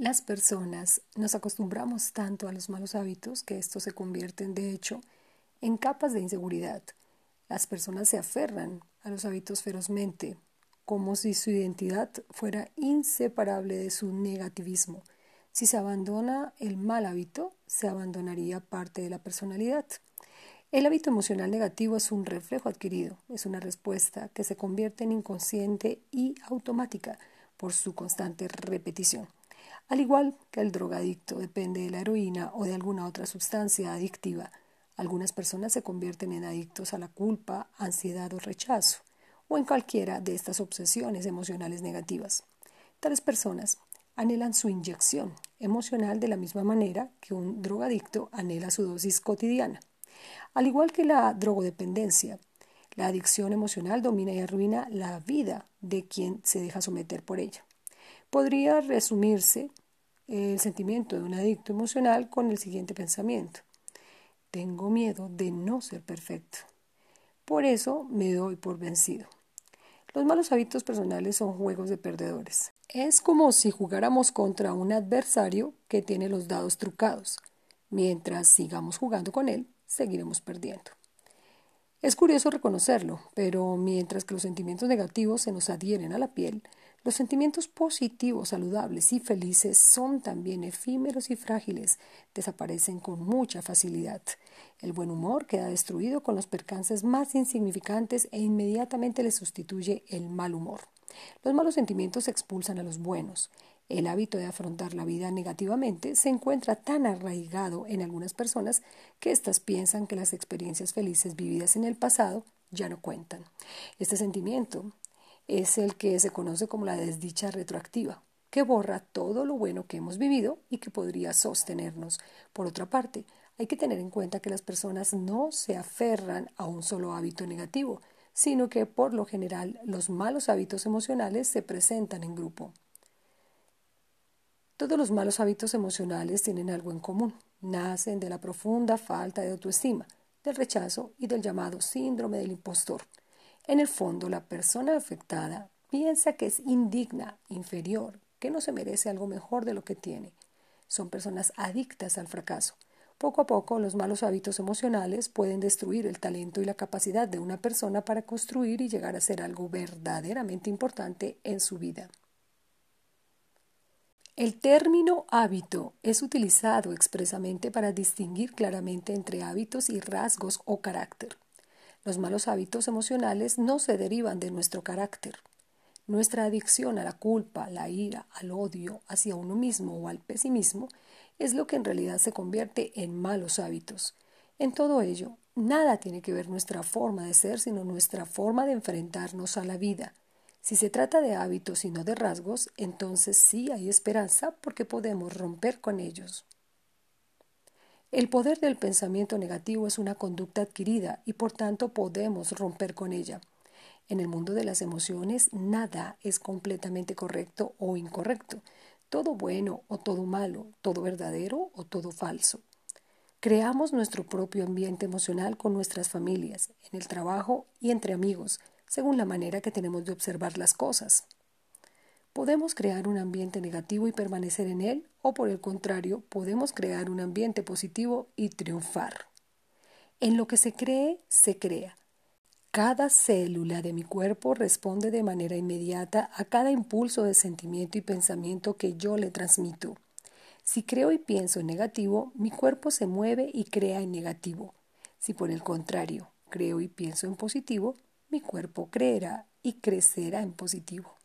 Las personas nos acostumbramos tanto a los malos hábitos que estos se convierten, de hecho, en capas de inseguridad. Las personas se aferran a los hábitos ferozmente, como si su identidad fuera inseparable de su negativismo. Si se abandona el mal hábito, se abandonaría parte de la personalidad. El hábito emocional negativo es un reflejo adquirido, es una respuesta que se convierte en inconsciente y automática por su constante repetición. Al igual que el drogadicto depende de la heroína o de alguna otra sustancia adictiva, algunas personas se convierten en adictos a la culpa, ansiedad o rechazo, o en cualquiera de estas obsesiones emocionales negativas. Tales personas anhelan su inyección emocional de la misma manera que un drogadicto anhela su dosis cotidiana. Al igual que la drogodependencia, la adicción emocional domina y arruina la vida de quien se deja someter por ella. Podría resumirse el sentimiento de un adicto emocional con el siguiente pensamiento. Tengo miedo de no ser perfecto. Por eso me doy por vencido. Los malos hábitos personales son juegos de perdedores. Es como si jugáramos contra un adversario que tiene los dados trucados. Mientras sigamos jugando con él, seguiremos perdiendo. Es curioso reconocerlo, pero mientras que los sentimientos negativos se nos adhieren a la piel, los sentimientos positivos, saludables y felices son también efímeros y frágiles, desaparecen con mucha facilidad. El buen humor queda destruido con los percances más insignificantes e inmediatamente le sustituye el mal humor. Los malos sentimientos expulsan a los buenos. El hábito de afrontar la vida negativamente se encuentra tan arraigado en algunas personas que éstas piensan que las experiencias felices vividas en el pasado ya no cuentan. Este sentimiento es el que se conoce como la desdicha retroactiva, que borra todo lo bueno que hemos vivido y que podría sostenernos. Por otra parte, hay que tener en cuenta que las personas no se aferran a un solo hábito negativo, sino que por lo general los malos hábitos emocionales se presentan en grupo. Todos los malos hábitos emocionales tienen algo en común. Nacen de la profunda falta de autoestima, del rechazo y del llamado síndrome del impostor. En el fondo, la persona afectada piensa que es indigna, inferior, que no se merece algo mejor de lo que tiene. Son personas adictas al fracaso. Poco a poco, los malos hábitos emocionales pueden destruir el talento y la capacidad de una persona para construir y llegar a ser algo verdaderamente importante en su vida. El término hábito es utilizado expresamente para distinguir claramente entre hábitos y rasgos o carácter. Los malos hábitos emocionales no se derivan de nuestro carácter. Nuestra adicción a la culpa, la ira, al odio hacia uno mismo o al pesimismo es lo que en realidad se convierte en malos hábitos. En todo ello, nada tiene que ver nuestra forma de ser, sino nuestra forma de enfrentarnos a la vida. Si se trata de hábitos y no de rasgos, entonces sí hay esperanza porque podemos romper con ellos. El poder del pensamiento negativo es una conducta adquirida y por tanto podemos romper con ella. En el mundo de las emociones nada es completamente correcto o incorrecto, todo bueno o todo malo, todo verdadero o todo falso. Creamos nuestro propio ambiente emocional con nuestras familias, en el trabajo y entre amigos, según la manera que tenemos de observar las cosas. Podemos crear un ambiente negativo y permanecer en él o por el contrario, podemos crear un ambiente positivo y triunfar. En lo que se cree, se crea. Cada célula de mi cuerpo responde de manera inmediata a cada impulso de sentimiento y pensamiento que yo le transmito. Si creo y pienso en negativo, mi cuerpo se mueve y crea en negativo. Si por el contrario creo y pienso en positivo, mi cuerpo creerá y crecerá en positivo.